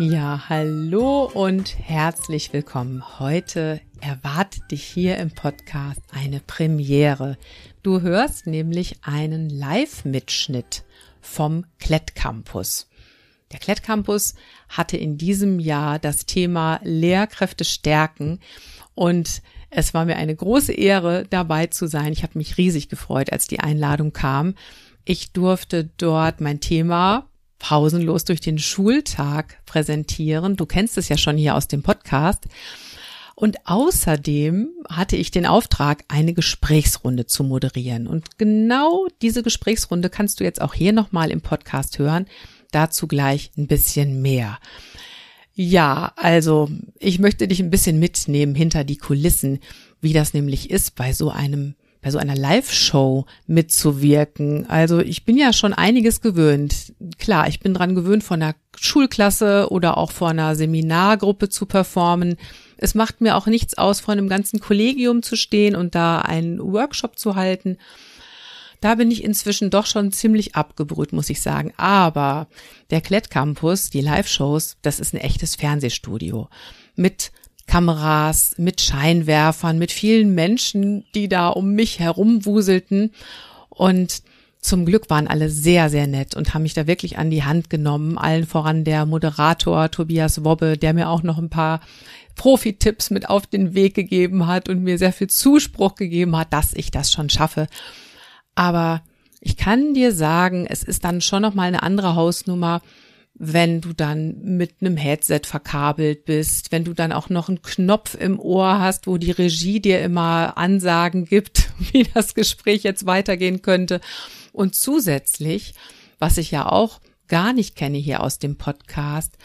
Ja, hallo und herzlich willkommen. Heute erwartet dich hier im Podcast eine Premiere. Du hörst nämlich einen Live-Mitschnitt vom Klett Campus. Der Klett Campus hatte in diesem Jahr das Thema Lehrkräfte stärken und es war mir eine große Ehre, dabei zu sein. Ich habe mich riesig gefreut, als die Einladung kam. Ich durfte dort mein Thema pausenlos durch den Schultag präsentieren. Du kennst es ja schon hier aus dem Podcast. Und außerdem hatte ich den Auftrag, eine Gesprächsrunde zu moderieren. Und genau diese Gesprächsrunde kannst du jetzt auch hier nochmal im Podcast hören. Dazu gleich ein bisschen mehr. Ja, also ich möchte dich ein bisschen mitnehmen hinter die Kulissen, wie das nämlich ist bei so einem bei so einer Live-Show mitzuwirken. Also ich bin ja schon einiges gewöhnt. Klar, ich bin dran gewöhnt, von einer Schulklasse oder auch vor einer Seminargruppe zu performen. Es macht mir auch nichts aus, vor einem ganzen Kollegium zu stehen und da einen Workshop zu halten. Da bin ich inzwischen doch schon ziemlich abgebrüht, muss ich sagen. Aber der Klett Campus, die Live-Shows, das ist ein echtes Fernsehstudio mit Kameras, mit Scheinwerfern, mit vielen Menschen, die da um mich herumwuselten. Und zum Glück waren alle sehr, sehr nett und haben mich da wirklich an die Hand genommen. Allen voran der Moderator Tobias Wobbe, der mir auch noch ein paar Profi-Tipps mit auf den Weg gegeben hat und mir sehr viel Zuspruch gegeben hat, dass ich das schon schaffe. Aber ich kann dir sagen, es ist dann schon noch mal eine andere Hausnummer, wenn du dann mit einem Headset verkabelt bist, wenn du dann auch noch einen Knopf im Ohr hast, wo die Regie dir immer Ansagen gibt, wie das Gespräch jetzt weitergehen könnte. Und zusätzlich, was ich ja auch gar nicht kenne hier aus dem Podcast,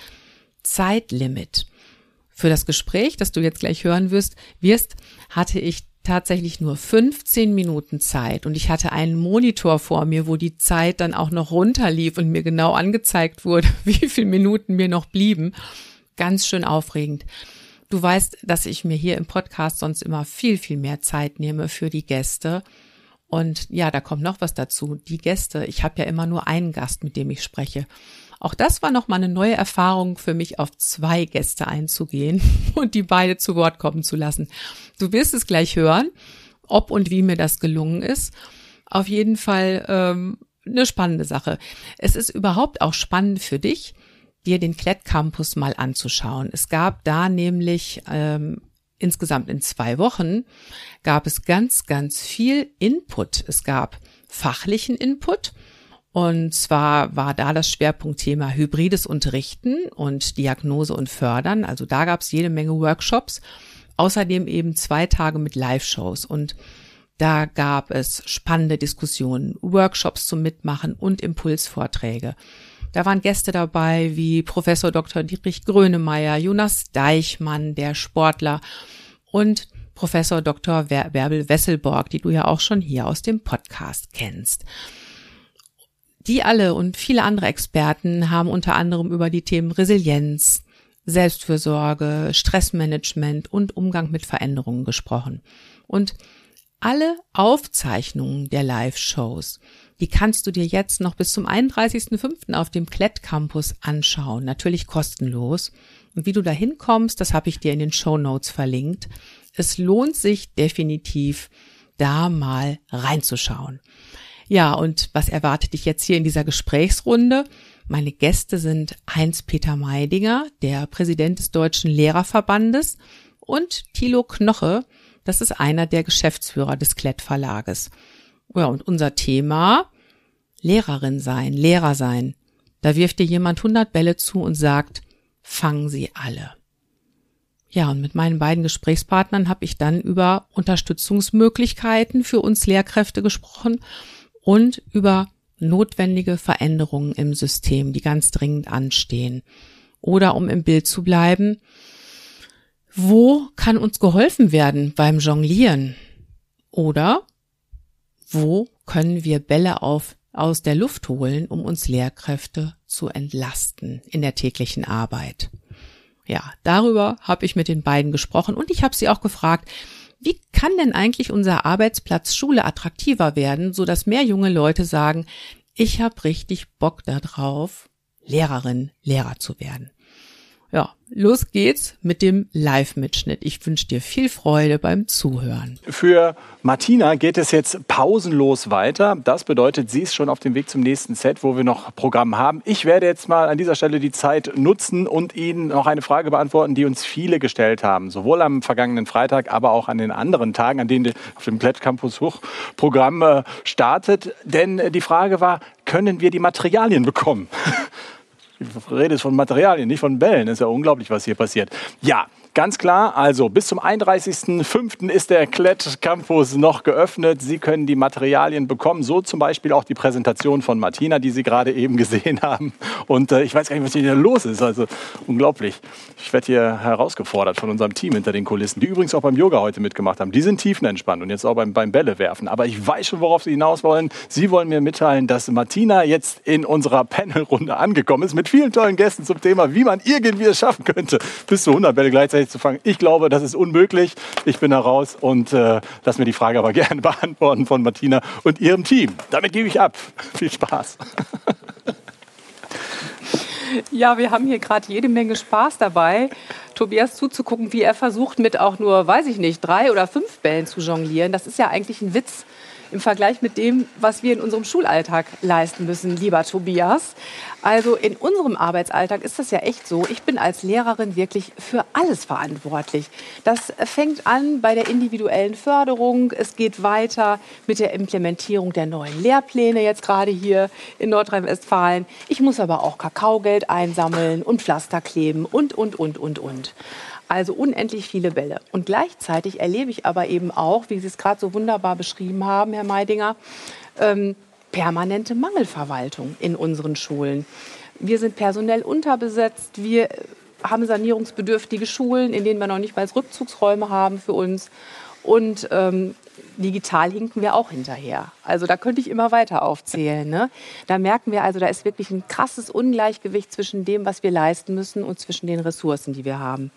Zeitlimit. Für das Gespräch, das du jetzt gleich hören wirst, wirst, hatte ich tatsächlich nur 15 Minuten Zeit und ich hatte einen Monitor vor mir, wo die Zeit dann auch noch runterlief und mir genau angezeigt wurde, wie viele Minuten mir noch blieben. Ganz schön aufregend. Du weißt, dass ich mir hier im Podcast sonst immer viel, viel mehr Zeit nehme für die Gäste. Und ja, da kommt noch was dazu. Die Gäste, ich habe ja immer nur einen Gast, mit dem ich spreche. Auch das war nochmal eine neue Erfahrung für mich, auf zwei Gäste einzugehen und die beide zu Wort kommen zu lassen. Du wirst es gleich hören, ob und wie mir das gelungen ist. Auf jeden Fall ähm, eine spannende Sache. Es ist überhaupt auch spannend für dich, dir den Klett Campus mal anzuschauen. Es gab da nämlich ähm, insgesamt in zwei Wochen gab es ganz, ganz viel Input. Es gab fachlichen Input, und zwar war da das Schwerpunktthema hybrides Unterrichten und Diagnose und Fördern. Also da gab es jede Menge Workshops. Außerdem eben zwei Tage mit Live-Shows. Und da gab es spannende Diskussionen, Workshops zum Mitmachen und Impulsvorträge. Da waren Gäste dabei wie Professor Dr. Dietrich Grönemeyer, Jonas Deichmann, der Sportler und Professor Dr. Werbel Wesselborg, die du ja auch schon hier aus dem Podcast kennst. Die alle und viele andere Experten haben unter anderem über die Themen Resilienz, Selbstfürsorge, Stressmanagement und Umgang mit Veränderungen gesprochen. Und alle Aufzeichnungen der Live-Shows, die kannst du dir jetzt noch bis zum 31.05. auf dem Klett Campus anschauen, natürlich kostenlos. Und wie du da hinkommst, das habe ich dir in den Show Notes verlinkt. Es lohnt sich definitiv, da mal reinzuschauen. Ja, und was erwartet dich jetzt hier in dieser Gesprächsrunde? Meine Gäste sind Heinz-Peter Meidinger, der Präsident des Deutschen Lehrerverbandes, und Thilo Knoche, das ist einer der Geschäftsführer des Klett Verlages. Ja, und unser Thema Lehrerin sein, Lehrer sein. Da wirft dir jemand 100 Bälle zu und sagt, fangen sie alle. Ja, und mit meinen beiden Gesprächspartnern habe ich dann über Unterstützungsmöglichkeiten für uns Lehrkräfte gesprochen und über notwendige Veränderungen im System, die ganz dringend anstehen. Oder um im Bild zu bleiben, wo kann uns geholfen werden beim Jonglieren? Oder wo können wir Bälle auf, aus der Luft holen, um uns Lehrkräfte zu entlasten in der täglichen Arbeit? Ja, darüber habe ich mit den beiden gesprochen und ich habe sie auch gefragt, wie kann denn eigentlich unser Arbeitsplatz Schule attraktiver werden, so dass mehr junge Leute sagen, ich habe richtig Bock darauf, Lehrerin, Lehrer zu werden. Ja, los geht's mit dem Live-Mitschnitt. Ich wünsche dir viel Freude beim Zuhören. Für Martina geht es jetzt pausenlos weiter. Das bedeutet, sie ist schon auf dem Weg zum nächsten Set, wo wir noch Programm haben. Ich werde jetzt mal an dieser Stelle die Zeit nutzen und Ihnen noch eine Frage beantworten, die uns viele gestellt haben. Sowohl am vergangenen Freitag, aber auch an den anderen Tagen, an denen auf dem Plätt Campus Hoch Programm äh, startet. Denn die Frage war, können wir die Materialien bekommen? Ich rede von Materialien, nicht von Bällen. Das ist ja unglaublich, was hier passiert. Ja, Ganz klar, also bis zum 31.05. ist der Klett Campus noch geöffnet. Sie können die Materialien bekommen, so zum Beispiel auch die Präsentation von Martina, die Sie gerade eben gesehen haben. Und äh, ich weiß gar nicht, was hier los ist. Also unglaublich. Ich werde hier herausgefordert von unserem Team hinter den Kulissen, die übrigens auch beim Yoga heute mitgemacht haben. Die sind tiefenentspannt und jetzt auch beim, beim Bälle werfen. Aber ich weiß schon, worauf Sie hinaus wollen. Sie wollen mir mitteilen, dass Martina jetzt in unserer Panelrunde angekommen ist mit vielen tollen Gästen zum Thema, wie man irgendwie es schaffen könnte, bis zu 100 Bälle gleichzeitig zu fangen. Ich glaube, das ist unmöglich. Ich bin da raus und äh, lass mir die Frage aber gerne beantworten von Martina und ihrem Team. Damit gebe ich ab. Viel Spaß. Ja, wir haben hier gerade jede Menge Spaß dabei, Tobias zuzugucken, wie er versucht, mit auch nur, weiß ich nicht, drei oder fünf Bällen zu jonglieren. Das ist ja eigentlich ein Witz im Vergleich mit dem, was wir in unserem Schulalltag leisten müssen, lieber Tobias. Also in unserem Arbeitsalltag ist das ja echt so. Ich bin als Lehrerin wirklich für alles verantwortlich. Das fängt an bei der individuellen Förderung. Es geht weiter mit der Implementierung der neuen Lehrpläne jetzt gerade hier in Nordrhein-Westfalen. Ich muss aber auch Kakaogeld einsammeln und Pflaster kleben und, und, und, und, und. Also unendlich viele Bälle. Und gleichzeitig erlebe ich aber eben auch, wie Sie es gerade so wunderbar beschrieben haben, Herr Meidinger, ähm, permanente Mangelverwaltung in unseren Schulen. Wir sind personell unterbesetzt, wir haben sanierungsbedürftige Schulen, in denen wir noch nicht mal Rückzugsräume haben für uns. Und ähm, digital hinken wir auch hinterher. Also da könnte ich immer weiter aufzählen. Ne? Da merken wir also, da ist wirklich ein krasses Ungleichgewicht zwischen dem, was wir leisten müssen und zwischen den Ressourcen, die wir haben.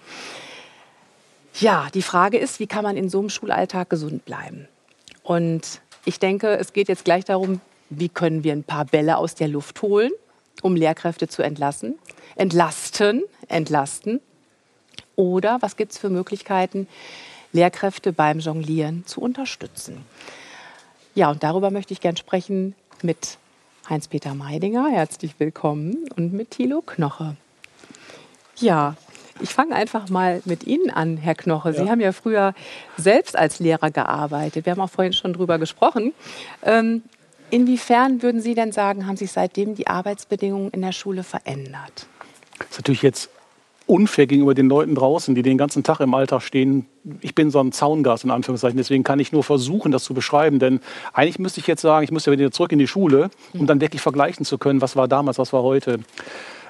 Ja, die Frage ist, wie kann man in so einem Schulalltag gesund bleiben? Und ich denke, es geht jetzt gleich darum, wie können wir ein paar Bälle aus der Luft holen, um Lehrkräfte zu entlassen, entlasten, entlasten. Oder was gibt es für Möglichkeiten, Lehrkräfte beim Jonglieren zu unterstützen. Ja, und darüber möchte ich gern sprechen mit Heinz-Peter Meidinger, herzlich willkommen, und mit Thilo Knoche. Ja, ich fange einfach mal mit Ihnen an, Herr Knoche. Sie ja. haben ja früher selbst als Lehrer gearbeitet. Wir haben auch vorhin schon drüber gesprochen. Ähm, inwiefern würden Sie denn sagen, haben sich seitdem die Arbeitsbedingungen in der Schule verändert? Das ist natürlich jetzt unfair gegenüber den Leuten draußen, die den ganzen Tag im Alltag stehen. Ich bin so ein Zaungast in Anführungszeichen, deswegen kann ich nur versuchen, das zu beschreiben. Denn eigentlich müsste ich jetzt sagen, ich müsste wieder zurück in die Schule, um dann wirklich vergleichen zu können, was war damals, was war heute.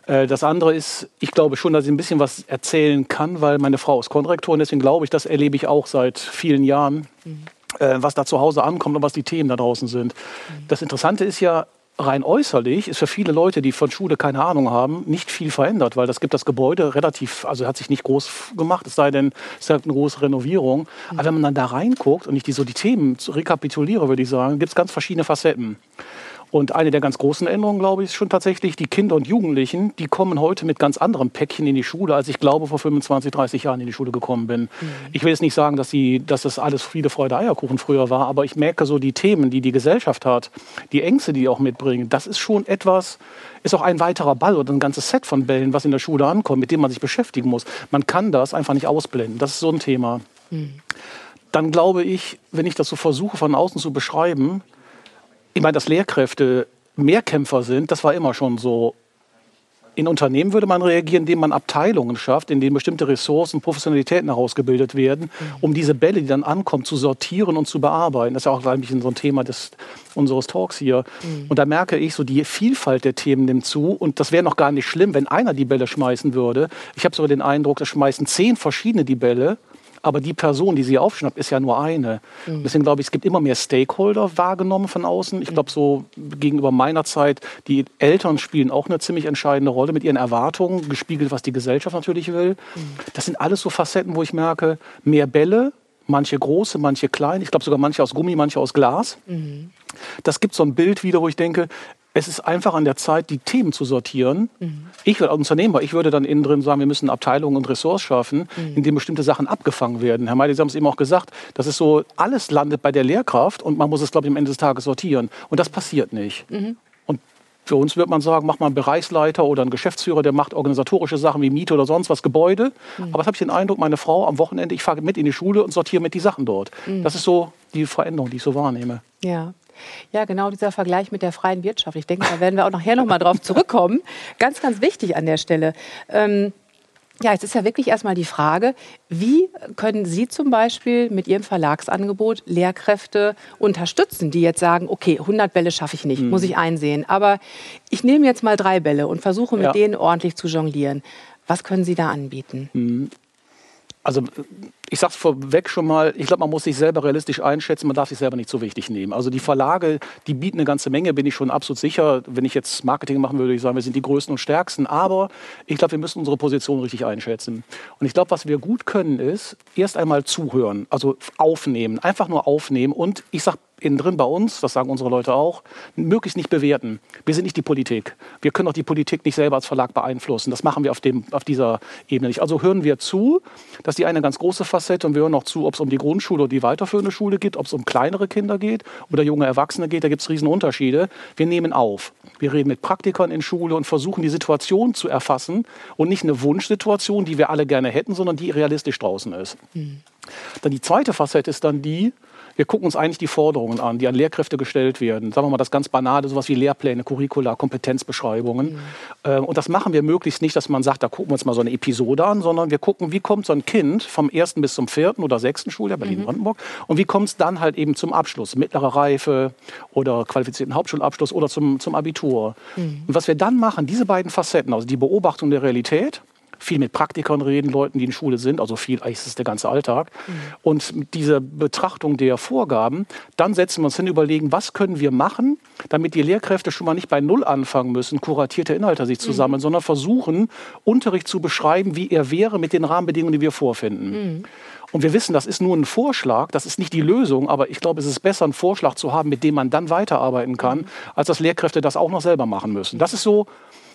Äh, das andere ist, ich glaube schon, dass ich ein bisschen was erzählen kann, weil meine Frau ist Konrektorin, deswegen glaube ich, das erlebe ich auch seit vielen Jahren, mhm. was da zu Hause ankommt und was die Themen da draußen sind. Mhm. Das Interessante ist ja, rein äußerlich ist für viele Leute, die von Schule keine Ahnung haben, nicht viel verändert, weil das gibt das Gebäude relativ, also hat sich nicht groß gemacht, es sei denn, es hat eine große Renovierung. Mhm. Aber wenn man dann da reinguckt und ich die, so die Themen rekapituliere, würde ich sagen, gibt es ganz verschiedene Facetten. Und eine der ganz großen Änderungen, glaube ich, ist schon tatsächlich, die Kinder und Jugendlichen, die kommen heute mit ganz anderem Päckchen in die Schule, als ich glaube, vor 25, 30 Jahren in die Schule gekommen bin. Mhm. Ich will jetzt nicht sagen, dass, die, dass das alles Friede, Freude, Eierkuchen früher war, aber ich merke so die Themen, die die Gesellschaft hat, die Ängste, die die auch mitbringen, das ist schon etwas, ist auch ein weiterer Ball oder ein ganzes Set von Bällen, was in der Schule ankommt, mit dem man sich beschäftigen muss. Man kann das einfach nicht ausblenden. Das ist so ein Thema. Mhm. Dann glaube ich, wenn ich das so versuche von außen zu beschreiben, ich meine, dass Lehrkräfte Mehrkämpfer sind, das war immer schon so In Unternehmen würde man reagieren, indem man Abteilungen schafft, in denen bestimmte Ressourcen, Professionalitäten herausgebildet werden, um diese Bälle, die dann ankommen, zu sortieren und zu bearbeiten. Das ist ja auch eigentlich so ein Thema des, unseres Talks hier. Mhm. Und da merke ich, so die Vielfalt der Themen nimmt zu. Und das wäre noch gar nicht schlimm, wenn einer die Bälle schmeißen würde. Ich habe sogar den Eindruck, das schmeißen zehn verschiedene die Bälle aber die Person, die sie aufschnappt, ist ja nur eine. Mhm. Deswegen glaube ich, es gibt immer mehr Stakeholder wahrgenommen von außen. Ich glaube, so gegenüber meiner Zeit, die Eltern spielen auch eine ziemlich entscheidende Rolle mit ihren Erwartungen, gespiegelt, was die Gesellschaft natürlich will. Mhm. Das sind alles so Facetten, wo ich merke, mehr Bälle, manche große, manche klein. Ich glaube sogar manche aus Gummi, manche aus Glas. Mhm. Das gibt so ein Bild wieder, wo ich denke, es ist einfach an der Zeit, die Themen zu sortieren. Mhm. Ich als Unternehmer, ich würde dann innen drin sagen, wir müssen Abteilungen und Ressorts schaffen, mhm. in denen bestimmte Sachen abgefangen werden. Herr Meide, Sie haben es eben auch gesagt, das ist so, alles landet bei der Lehrkraft und man muss es, glaube ich, am Ende des Tages sortieren. Und das passiert nicht. Mhm. Und für uns wird man sagen, macht mal einen Bereichsleiter oder einen Geschäftsführer, der macht organisatorische Sachen wie Miete oder sonst was, Gebäude. Mhm. Aber das habe ich den Eindruck, meine Frau am Wochenende, ich fahre mit in die Schule und sortiere mit die Sachen dort. Mhm. Das ist so die Veränderung, die ich so wahrnehme. Ja. Ja, genau dieser Vergleich mit der freien Wirtschaft. Ich denke, da werden wir auch nachher noch mal drauf zurückkommen. Ganz, ganz wichtig an der Stelle. Ähm, ja, jetzt ist ja wirklich erstmal die Frage, wie können Sie zum Beispiel mit Ihrem Verlagsangebot Lehrkräfte unterstützen, die jetzt sagen, okay, 100 Bälle schaffe ich nicht, mhm. muss ich einsehen, aber ich nehme jetzt mal drei Bälle und versuche mit ja. denen ordentlich zu jonglieren. Was können Sie da anbieten? Also ich sage es vorweg schon mal, ich glaube, man muss sich selber realistisch einschätzen, man darf sich selber nicht so wichtig nehmen. Also die Verlage, die bieten eine ganze Menge, bin ich schon absolut sicher. Wenn ich jetzt Marketing machen würde, würde ich sagen, wir sind die Größten und Stärksten. Aber ich glaube, wir müssen unsere Position richtig einschätzen. Und ich glaube, was wir gut können, ist erst einmal zuhören, also aufnehmen, einfach nur aufnehmen. Und ich sage innen drin bei uns, das sagen unsere Leute auch, möglichst nicht bewerten. Wir sind nicht die Politik. Wir können auch die Politik nicht selber als Verlag beeinflussen. Das machen wir auf, dem, auf dieser Ebene nicht. Also hören wir zu, dass die eine ganz große Facette und wir hören auch zu, ob es um die Grundschule oder die weiterführende Schule geht, ob es um kleinere Kinder geht oder junge Erwachsene geht. Da gibt es riesen Unterschiede. Wir nehmen auf. Wir reden mit Praktikern in Schule und versuchen die Situation zu erfassen und nicht eine Wunschsituation, die wir alle gerne hätten, sondern die realistisch draußen ist. Mhm. Dann die zweite Facette ist dann die, wir gucken uns eigentlich die Forderungen an, die an Lehrkräfte gestellt werden. Sagen wir mal das ganz Banale, sowas wie Lehrpläne, Curricula, Kompetenzbeschreibungen. Mhm. Ähm, und das machen wir möglichst nicht, dass man sagt, da gucken wir uns mal so eine Episode an, sondern wir gucken, wie kommt so ein Kind vom ersten bis zum vierten oder sechsten Schuljahr, Berlin-Brandenburg, mhm. und wie kommt es dann halt eben zum Abschluss, mittlere Reife oder qualifizierten Hauptschulabschluss oder zum, zum Abitur. Mhm. Und was wir dann machen, diese beiden Facetten, also die Beobachtung der Realität, viel mit Praktikern reden, Leuten, die in Schule sind, also viel, eigentlich ist es der ganze Alltag. Mhm. Und mit dieser Betrachtung der Vorgaben, dann setzen wir uns hin und überlegen, was können wir machen, damit die Lehrkräfte schon mal nicht bei Null anfangen müssen, kuratierte Inhalte sich zu sammeln, mhm. sondern versuchen, Unterricht zu beschreiben, wie er wäre mit den Rahmenbedingungen, die wir vorfinden. Mhm. Und wir wissen, das ist nur ein Vorschlag, das ist nicht die Lösung, aber ich glaube, es ist besser, einen Vorschlag zu haben, mit dem man dann weiterarbeiten kann, mhm. als dass Lehrkräfte das auch noch selber machen müssen. Das ist so,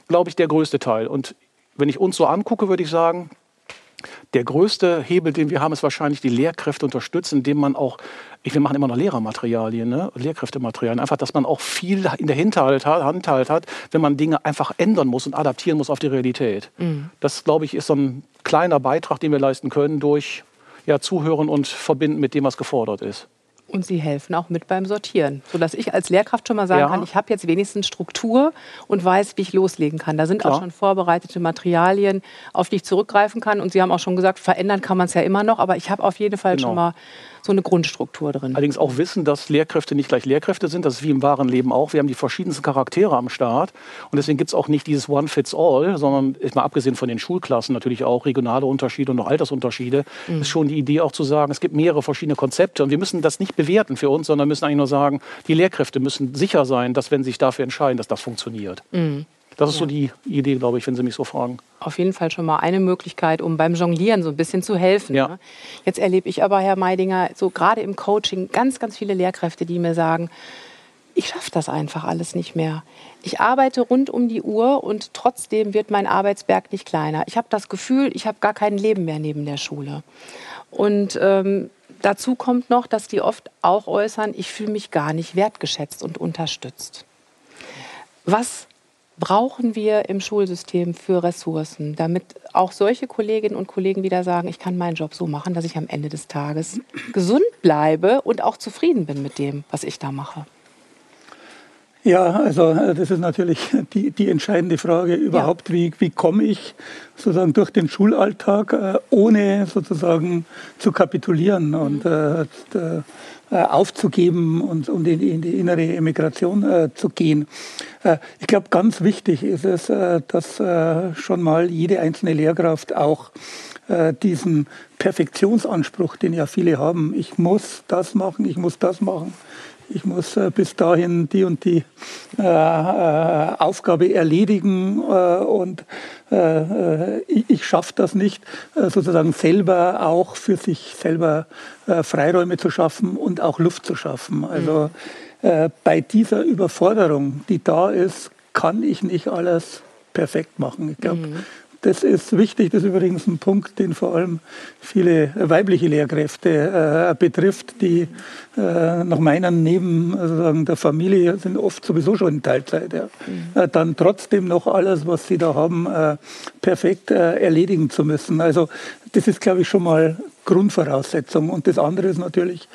glaube ich, der größte Teil. Und wenn ich uns so angucke, würde ich sagen, der größte Hebel, den wir haben, ist wahrscheinlich die Lehrkräfte unterstützen, indem man auch, wir machen immer noch Lehrermaterialien, ne? Lehrkräftematerialien, einfach, dass man auch viel in der Hinterhalt hat, Handhalt hat, wenn man Dinge einfach ändern muss und adaptieren muss auf die Realität. Mhm. Das, glaube ich, ist so ein kleiner Beitrag, den wir leisten können durch ja, Zuhören und Verbinden mit dem, was gefordert ist. Und Sie helfen auch mit beim Sortieren, sodass ich als Lehrkraft schon mal sagen ja. kann, ich habe jetzt wenigstens Struktur und weiß, wie ich loslegen kann. Da sind Klar. auch schon vorbereitete Materialien, auf die ich zurückgreifen kann. Und Sie haben auch schon gesagt, verändern kann man es ja immer noch, aber ich habe auf jeden Fall genau. schon mal so eine Grundstruktur drin. Allerdings auch wissen, dass Lehrkräfte nicht gleich Lehrkräfte sind. Das ist wie im wahren Leben auch. Wir haben die verschiedensten Charaktere am Start. Und deswegen gibt es auch nicht dieses One-Fits-All, sondern mal abgesehen von den Schulklassen natürlich auch regionale Unterschiede und noch Altersunterschiede, mhm. ist schon die Idee auch zu sagen, es gibt mehrere verschiedene Konzepte. Und wir müssen das nicht bewerten für uns, sondern müssen eigentlich nur sagen, die Lehrkräfte müssen sicher sein, dass wenn sie sich dafür entscheiden, dass das funktioniert. Mhm. Das ist ja. so die Idee, glaube ich, wenn Sie mich so fragen. Auf jeden Fall schon mal eine Möglichkeit, um beim Jonglieren so ein bisschen zu helfen. Ja. Ne? Jetzt erlebe ich aber, Herr Meidinger, so gerade im Coaching ganz, ganz viele Lehrkräfte, die mir sagen, ich schaffe das einfach alles nicht mehr. Ich arbeite rund um die Uhr und trotzdem wird mein Arbeitsberg nicht kleiner. Ich habe das Gefühl, ich habe gar kein Leben mehr neben der Schule. Und ähm, dazu kommt noch, dass die oft auch äußern, ich fühle mich gar nicht wertgeschätzt und unterstützt. Was brauchen wir im Schulsystem für Ressourcen, damit auch solche Kolleginnen und Kollegen wieder sagen, ich kann meinen Job so machen, dass ich am Ende des Tages gesund bleibe und auch zufrieden bin mit dem, was ich da mache? Ja, also äh, das ist natürlich die, die entscheidende Frage überhaupt, ja. wie, wie komme ich sozusagen durch den Schulalltag, äh, ohne sozusagen zu kapitulieren mhm. und äh, äh, aufzugeben und, und in, in, die innere Emigration äh, zu gehen. Äh, ich glaube, ganz wichtig ist es, dass schon mal jede einzelne Lehrkraft auch diesen Perfektionsanspruch, den ja viele haben, ich muss das machen, ich muss das machen, ich muss äh, bis dahin die und die äh, äh Aufgabe erledigen äh, und äh, ich, ich schaffe das nicht, sozusagen selber auch für sich selber Freiräume zu schaffen und auch Luft zu schaffen. Also mhm. bei dieser Überforderung, die da ist, kann ich nicht alles perfekt machen. Ich glaube, mhm. Das ist wichtig. Das ist übrigens ein Punkt, den vor allem viele weibliche Lehrkräfte äh, betrifft, die äh, nach meinen neben also der Familie sind oft sowieso schon in Teilzeit. Ja. Mhm. Äh, dann trotzdem noch alles, was sie da haben, äh, perfekt äh, erledigen zu müssen. Also das ist, glaube ich, schon mal Grundvoraussetzung. Und das andere ist natürlich,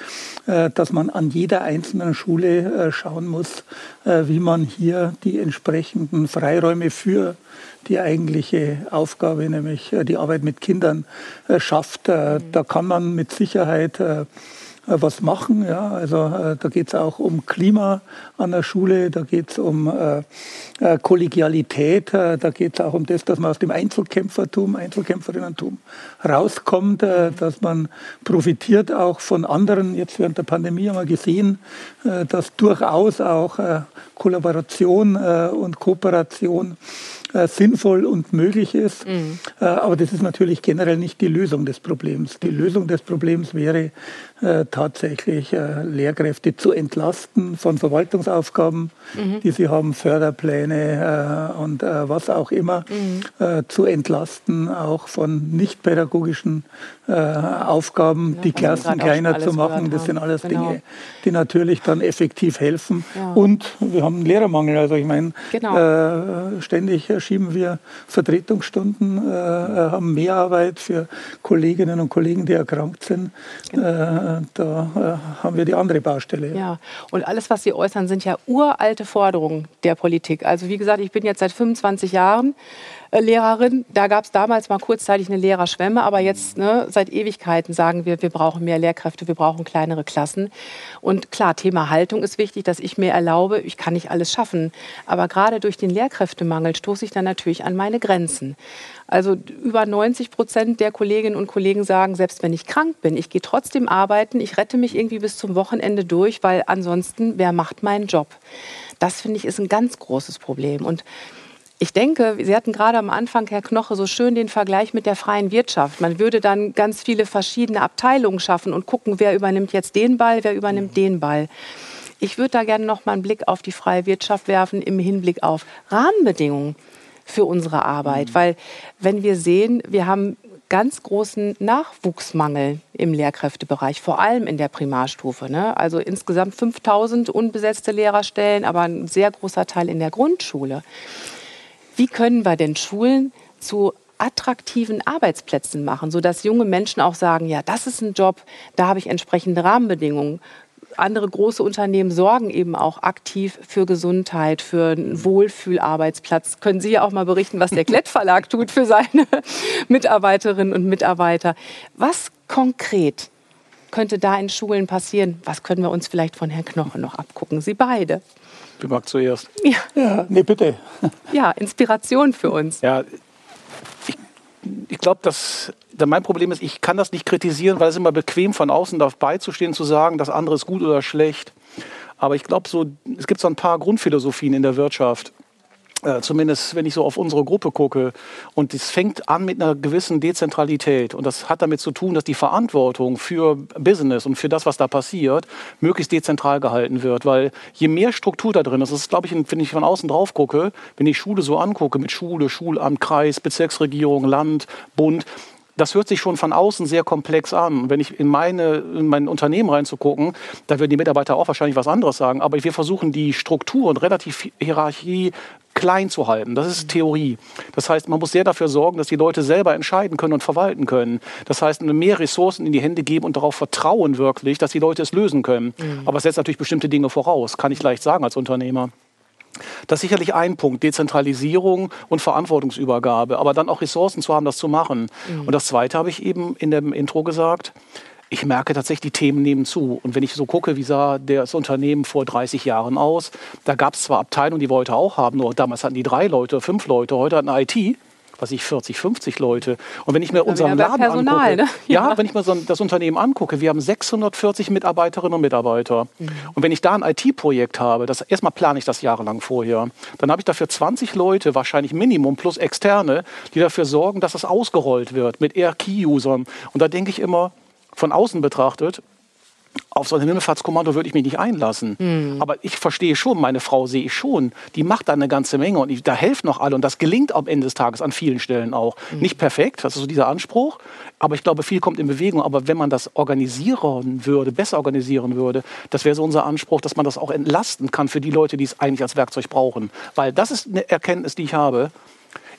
dass man an jeder einzelnen Schule schauen muss, wie man hier die entsprechenden Freiräume für die eigentliche Aufgabe, nämlich äh, die Arbeit mit Kindern, äh, schafft. Äh, da kann man mit Sicherheit was machen. Ja. Also äh, da geht es auch um Klima an der Schule, da geht es um äh, äh, Kollegialität, da geht es auch um das, dass man aus dem Einzelkämpfertum, Einzelkämpferinnentum rauskommt, dass man profitiert auch von anderen. Jetzt während der Pandemie haben wir gesehen, dass durchaus auch Kollaboration und Kooperation äh, sinnvoll und möglich ist. Mhm. Äh, aber das ist natürlich generell nicht die Lösung des Problems. Die Lösung des Problems wäre äh, tatsächlich äh, Lehrkräfte zu entlasten von Verwaltungsaufgaben, mhm. die sie haben, Förderpläne äh, und äh, was auch immer, mhm. zu entlasten, auch von nichtpädagogischen Aufgaben, ja, die Klassen kleiner zu machen. Das sind alles genau. Dinge, die natürlich dann effektiv helfen. Ja. Und wir haben einen Lehrermangel. Also ich meine, genau. ständig schieben wir Vertretungsstunden, haben Mehrarbeit für Kolleginnen und Kollegen, die erkrankt sind. Genau da äh, haben wir die andere Baustelle. Ja, und alles, was Sie äußern, sind ja uralte Forderungen der Politik. Also wie gesagt, ich bin jetzt seit 25 Jahren äh, Lehrerin. Da gab es damals mal kurzzeitig eine Lehrerschwemme, aber jetzt ne, seit Ewigkeiten sagen wir, wir brauchen mehr Lehrkräfte, wir brauchen kleinere Klassen. Und klar, Thema Haltung ist wichtig, dass ich mir erlaube, ich kann nicht alles schaffen. Aber gerade durch den Lehrkräftemangel stoße ich dann natürlich an meine Grenzen. Also über 90 Prozent der Kolleginnen und Kollegen sagen, selbst wenn ich krank bin, ich gehe trotzdem arbeiten, ich rette mich irgendwie bis zum Wochenende durch, weil ansonsten, wer macht meinen Job? Das finde ich ist ein ganz großes Problem. Und ich denke, Sie hatten gerade am Anfang, Herr Knoche, so schön den Vergleich mit der freien Wirtschaft. Man würde dann ganz viele verschiedene Abteilungen schaffen und gucken, wer übernimmt jetzt den Ball, wer übernimmt den Ball. Ich würde da gerne noch mal einen Blick auf die freie Wirtschaft werfen im Hinblick auf Rahmenbedingungen für unsere Arbeit. Mhm. Weil wenn wir sehen, wir haben ganz großen Nachwuchsmangel im Lehrkräftebereich, vor allem in der Primarstufe. Ne? Also insgesamt 5000 unbesetzte Lehrerstellen, aber ein sehr großer Teil in der Grundschule. Wie können wir denn Schulen zu attraktiven Arbeitsplätzen machen, sodass junge Menschen auch sagen, ja, das ist ein Job, da habe ich entsprechende Rahmenbedingungen andere große Unternehmen sorgen eben auch aktiv für Gesundheit, für einen Wohlfühlarbeitsplatz. Können Sie ja auch mal berichten, was der Klett Verlag tut für seine Mitarbeiterinnen und Mitarbeiter. Was konkret könnte da in Schulen passieren? Was können wir uns vielleicht von Herrn Knoche noch abgucken? Sie beide. Wer mag zuerst? Ja. ja, nee, bitte. Ja, Inspiration für uns. Ja, ich, ich glaube, dass mein Problem ist, ich kann das nicht kritisieren, weil es immer bequem von außen dabei zu stehen, zu sagen, das andere ist gut oder schlecht. Aber ich glaube, so, es gibt so ein paar Grundphilosophien in der Wirtschaft. Äh, zumindest wenn ich so auf unsere Gruppe gucke. Und es fängt an mit einer gewissen Dezentralität. Und das hat damit zu tun, dass die Verantwortung für Business und für das, was da passiert, möglichst dezentral gehalten wird. Weil je mehr Struktur da drin ist, das ist, glaube ich, wenn ich von außen drauf gucke, wenn ich Schule so angucke, mit Schule, Schulamt, Kreis, Bezirksregierung, Land, Bund, das hört sich schon von außen sehr komplex an. Wenn ich in, meine, in mein Unternehmen reinzugucken, da würden die Mitarbeiter auch wahrscheinlich was anderes sagen. Aber wir versuchen die Struktur und relativ Hierarchie klein zu halten. Das ist Theorie. Das heißt, man muss sehr dafür sorgen, dass die Leute selber entscheiden können und verwalten können. Das heißt, mehr Ressourcen in die Hände geben und darauf vertrauen wirklich, dass die Leute es lösen können. Mhm. Aber es setzt natürlich bestimmte Dinge voraus, kann ich leicht sagen als Unternehmer. Das ist sicherlich ein Punkt, Dezentralisierung und Verantwortungsübergabe, aber dann auch Ressourcen zu haben, das zu machen. Mhm. Und das Zweite habe ich eben in dem Intro gesagt, ich merke tatsächlich, die Themen nehmen zu. Und wenn ich so gucke, wie sah das Unternehmen vor 30 Jahren aus, da gab es zwar Abteilungen, die wir heute auch haben, nur damals hatten die drei Leute, fünf Leute, heute hatten IT was ich 40, 50 Leute. Und wenn ich mir unseren Laden Personal, angucke, ne? ja. ja. wenn ich mir so das Unternehmen angucke, wir haben 640 Mitarbeiterinnen und Mitarbeiter. Mhm. Und wenn ich da ein IT-Projekt habe, das erstmal plane ich das jahrelang vorher, dann habe ich dafür 20 Leute, wahrscheinlich Minimum plus externe, die dafür sorgen, dass es ausgerollt wird mit eher Key-Usern. Und da denke ich immer, von außen betrachtet, auf so ein Himmelfahrtskommando würde ich mich nicht einlassen. Mhm. Aber ich verstehe schon, meine Frau sehe ich schon, die macht da eine ganze Menge und ich, da helfen noch alle und das gelingt am Ende des Tages an vielen Stellen auch. Mhm. Nicht perfekt, das ist so dieser Anspruch, aber ich glaube, viel kommt in Bewegung. Aber wenn man das organisieren würde, besser organisieren würde, das wäre so unser Anspruch, dass man das auch entlasten kann für die Leute, die es eigentlich als Werkzeug brauchen. Weil das ist eine Erkenntnis, die ich habe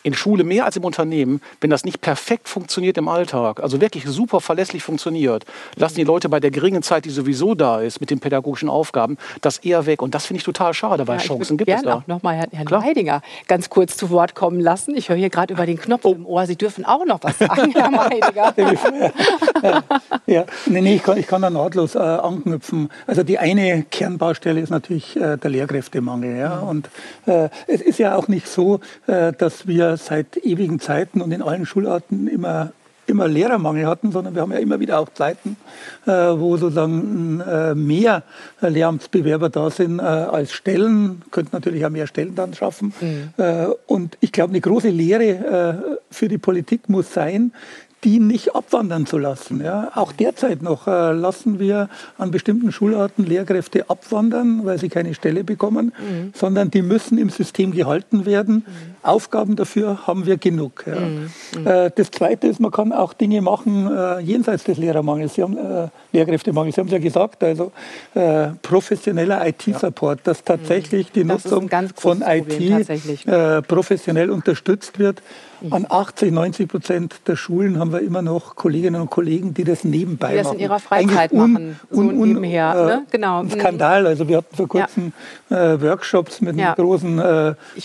in Schule mehr als im Unternehmen, wenn das nicht perfekt funktioniert im Alltag, also wirklich super verlässlich funktioniert, lassen die Leute bei der geringen Zeit, die sowieso da ist, mit den pädagogischen Aufgaben, das eher weg. Und das finde ich total schade, weil ja, Chancen gibt es da. auch noch mal Herrn, Herrn Leidinger ganz kurz zu Wort kommen lassen. Ich höre hier gerade über den Knopf oh. im Ohr. Sie dürfen auch noch was sagen, Herr Leidinger. ja, nee, nee, ich kann, ich kann da nahtlos äh, anknüpfen. Also die eine Kernbaustelle ist natürlich äh, der Lehrkräftemangel. Ja? Mhm. Und äh, es ist ja auch nicht so, äh, dass wir seit ewigen Zeiten und in allen Schularten immer immer Lehrermangel hatten, sondern wir haben ja immer wieder auch Zeiten, äh, wo sozusagen äh, mehr Lehramtsbewerber da sind äh, als Stellen, könnten natürlich auch mehr Stellen dann schaffen. Mhm. Äh, und ich glaube, eine große Lehre äh, für die Politik muss sein, die nicht abwandern zu lassen. Ja. Auch derzeit noch äh, lassen wir an bestimmten Schularten Lehrkräfte abwandern, weil sie keine Stelle bekommen, mhm. sondern die müssen im System gehalten werden. Mhm. Aufgaben dafür haben wir genug. Ja. Mhm. mhm. Äh, das Zweite ist, man kann auch Dinge machen äh, jenseits des Lehrermangels. Sie haben, äh, Lehrkräftemangel, Sie haben es ja gesagt, also äh, professioneller IT-Support, dass tatsächlich die das Nutzung von IT professionell unterstützt wird. An 80, 90 Prozent der Schulen haben wir immer noch Kolleginnen und Kollegen, die das nebenbei die das machen. in ihrer Freizeit un, machen, so un, un, nebenher. Ne? genau. Ein Skandal. Also wir hatten vor kurzem ja. Workshops mit ja. großen,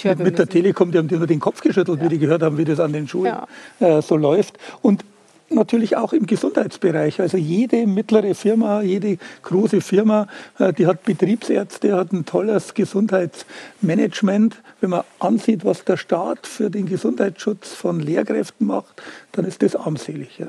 mit, mit der Telekom, die haben nur den Kopf geschüttelt, ja. wie die gehört haben, wie das an den Schulen äh, so läuft. Und natürlich auch im Gesundheitsbereich. Also jede mittlere Firma, jede große Firma, äh, die hat Betriebsärzte, hat ein tolles Gesundheitsmanagement. Wenn man ansieht, was der Staat für den Gesundheitsschutz von Lehrkräften macht, dann ist das armselig. Ja.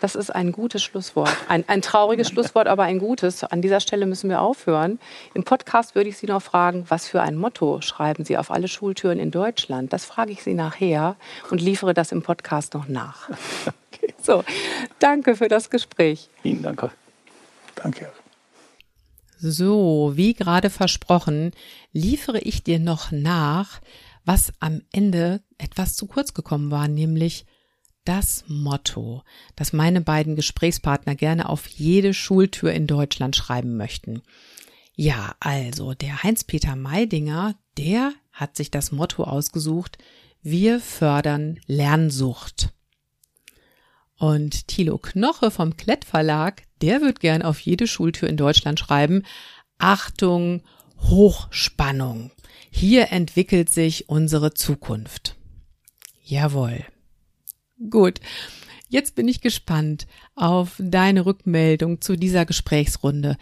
Das ist ein gutes Schlusswort. Ein, ein trauriges Schlusswort, aber ein gutes. An dieser Stelle müssen wir aufhören. Im Podcast würde ich Sie noch fragen, was für ein Motto schreiben Sie auf alle Schultüren in Deutschland? Das frage ich Sie nachher und liefere das im Podcast noch nach. Okay. So, danke für das Gespräch. Ihnen danke. Danke. So, wie gerade versprochen, liefere ich dir noch nach, was am Ende etwas zu kurz gekommen war, nämlich das Motto, das meine beiden Gesprächspartner gerne auf jede Schultür in Deutschland schreiben möchten. Ja, also der Heinz-Peter Meidinger, der hat sich das Motto ausgesucht, wir fördern Lernsucht. Und Thilo Knoche vom Klett Verlag, der wird gern auf jede Schultür in Deutschland schreiben, Achtung, Hochspannung. Hier entwickelt sich unsere Zukunft. Jawohl. Gut. Jetzt bin ich gespannt auf deine Rückmeldung zu dieser Gesprächsrunde.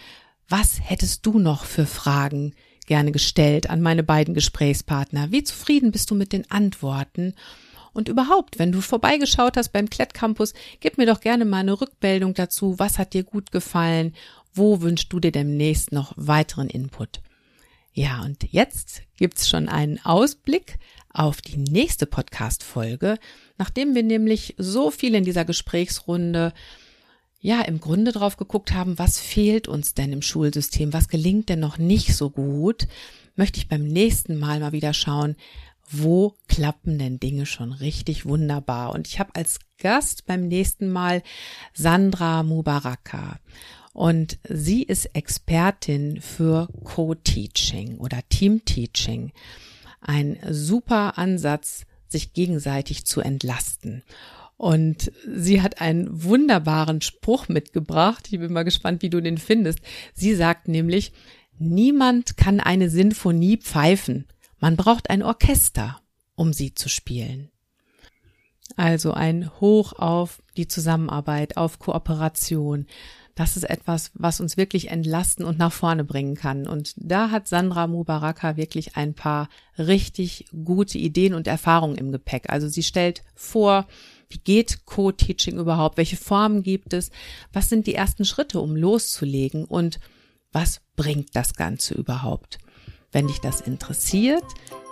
Was hättest du noch für Fragen gerne gestellt an meine beiden Gesprächspartner? Wie zufrieden bist du mit den Antworten? Und überhaupt, wenn du vorbeigeschaut hast beim Klettcampus, gib mir doch gerne mal eine Rückmeldung dazu. Was hat dir gut gefallen? Wo wünschst du dir demnächst noch weiteren Input? Ja, und jetzt gibt's schon einen Ausblick auf die nächste Podcast-Folge, nachdem wir nämlich so viel in dieser Gesprächsrunde ja im Grunde drauf geguckt haben, was fehlt uns denn im Schulsystem, was gelingt denn noch nicht so gut, möchte ich beim nächsten Mal mal wieder schauen, wo klappen denn Dinge schon richtig wunderbar. Und ich habe als Gast beim nächsten Mal Sandra Mubaraka. Und sie ist Expertin für Co-Teaching oder Team-Teaching. Ein super Ansatz, sich gegenseitig zu entlasten. Und sie hat einen wunderbaren Spruch mitgebracht. Ich bin mal gespannt, wie du den findest. Sie sagt nämlich, niemand kann eine Sinfonie pfeifen. Man braucht ein Orchester, um sie zu spielen. Also ein Hoch auf die Zusammenarbeit, auf Kooperation. Das ist etwas, was uns wirklich entlasten und nach vorne bringen kann. Und da hat Sandra Mubaraka wirklich ein paar richtig gute Ideen und Erfahrungen im Gepäck. Also sie stellt vor, wie geht Co-Teaching überhaupt? Welche Formen gibt es? Was sind die ersten Schritte, um loszulegen? Und was bringt das Ganze überhaupt? Wenn dich das interessiert,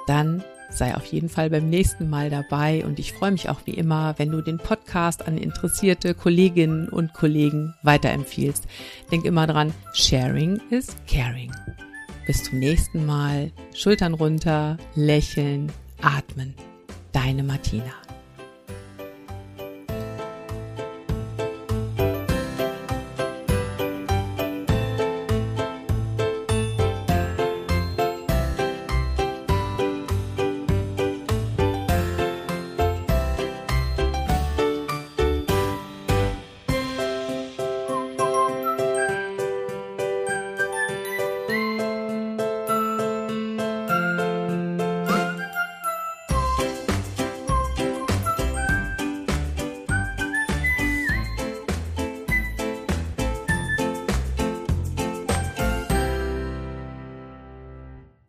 dann sei auf jeden Fall beim nächsten Mal dabei und ich freue mich auch wie immer, wenn du den Podcast an interessierte Kolleginnen und Kollegen weiterempfiehlst. Denk immer dran, sharing is caring. Bis zum nächsten Mal. Schultern runter, lächeln, atmen. Deine Martina.